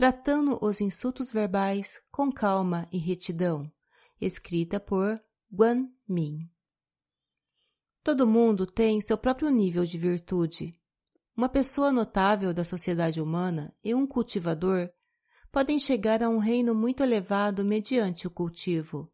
Tratando os Insultos Verbais com Calma e Retidão, escrita por Guan Min. Todo mundo tem seu próprio nível de virtude. Uma pessoa notável da sociedade humana e um cultivador podem chegar a um reino muito elevado mediante o cultivo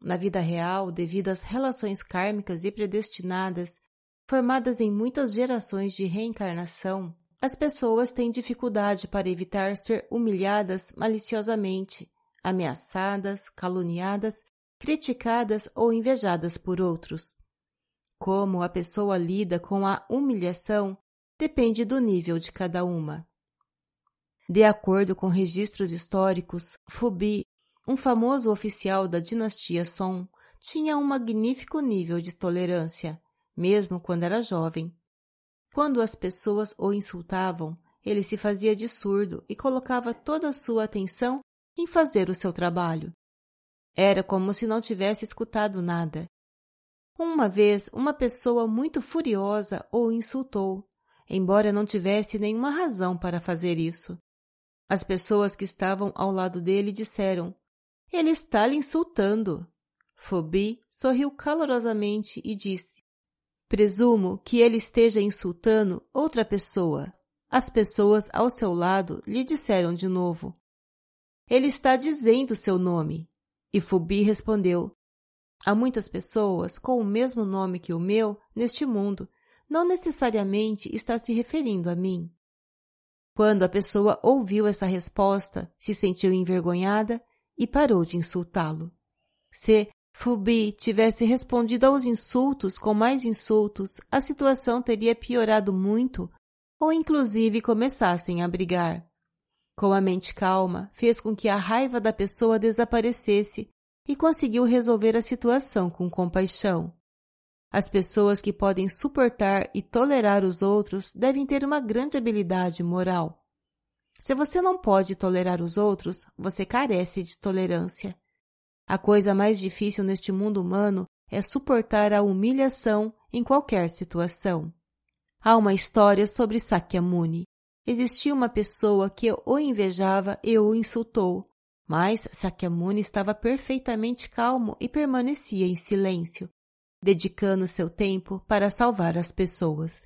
na vida real, devido às relações kármicas e predestinadas, formadas em muitas gerações de reencarnação, as pessoas têm dificuldade para evitar ser humilhadas maliciosamente, ameaçadas, caluniadas, criticadas ou invejadas por outros. Como a pessoa lida com a humilhação depende do nível de cada uma. De acordo com registros históricos, Fubi um famoso oficial da dinastia Song tinha um magnífico nível de tolerância, mesmo quando era jovem. Quando as pessoas o insultavam, ele se fazia de surdo e colocava toda a sua atenção em fazer o seu trabalho. Era como se não tivesse escutado nada. Uma vez, uma pessoa muito furiosa o insultou, embora não tivesse nenhuma razão para fazer isso. As pessoas que estavam ao lado dele disseram: ele está lhe insultando. Phoebe sorriu calorosamente e disse: Presumo que ele esteja insultando outra pessoa. As pessoas ao seu lado lhe disseram de novo: Ele está dizendo seu nome. E Phoebe respondeu: Há muitas pessoas com o mesmo nome que o meu neste mundo. Não necessariamente está se referindo a mim. Quando a pessoa ouviu essa resposta, se sentiu envergonhada e parou de insultá-lo. Se Fubi tivesse respondido aos insultos com mais insultos, a situação teria piorado muito ou inclusive começassem a brigar. Com a mente calma, fez com que a raiva da pessoa desaparecesse e conseguiu resolver a situação com compaixão. As pessoas que podem suportar e tolerar os outros devem ter uma grande habilidade moral. Se você não pode tolerar os outros, você carece de tolerância. A coisa mais difícil neste mundo humano é suportar a humilhação em qualquer situação. Há uma história sobre Sakyamuni. Existia uma pessoa que o invejava e o insultou, mas Sakyamuni estava perfeitamente calmo e permanecia em silêncio, dedicando seu tempo para salvar as pessoas.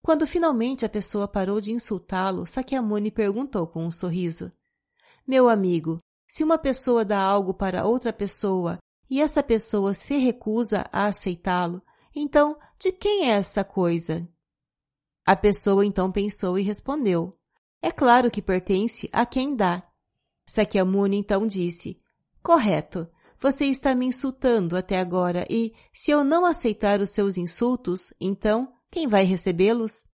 Quando finalmente a pessoa parou de insultá-lo, Sakyamuni perguntou com um sorriso: Meu amigo, se uma pessoa dá algo para outra pessoa e essa pessoa se recusa a aceitá-lo, então de quem é essa coisa? A pessoa então pensou e respondeu: É claro que pertence a quem dá. Sakyamuni então disse: Correto. Você está me insultando até agora e, se eu não aceitar os seus insultos, então quem vai recebê-los?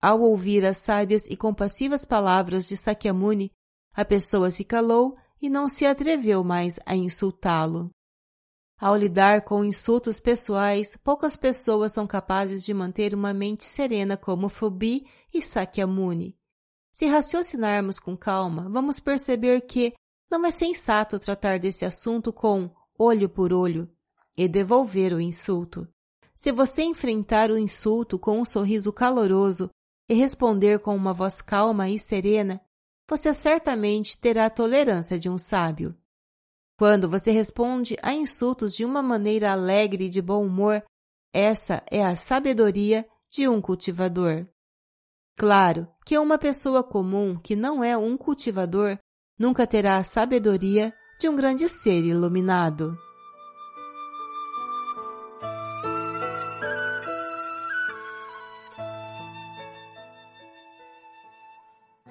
Ao ouvir as sábias e compassivas palavras de Sakyamuni, a pessoa se calou e não se atreveu mais a insultá-lo. Ao lidar com insultos pessoais, poucas pessoas são capazes de manter uma mente serena como Fubi e Sakyamuni. Se raciocinarmos com calma, vamos perceber que não é sensato tratar desse assunto com olho por olho e devolver o insulto. Se você enfrentar o insulto com um sorriso caloroso e responder com uma voz calma e serena, você certamente terá a tolerância de um sábio. Quando você responde a insultos de uma maneira alegre e de bom humor, essa é a sabedoria de um cultivador. Claro que uma pessoa comum que não é um cultivador nunca terá a sabedoria de um grande ser iluminado.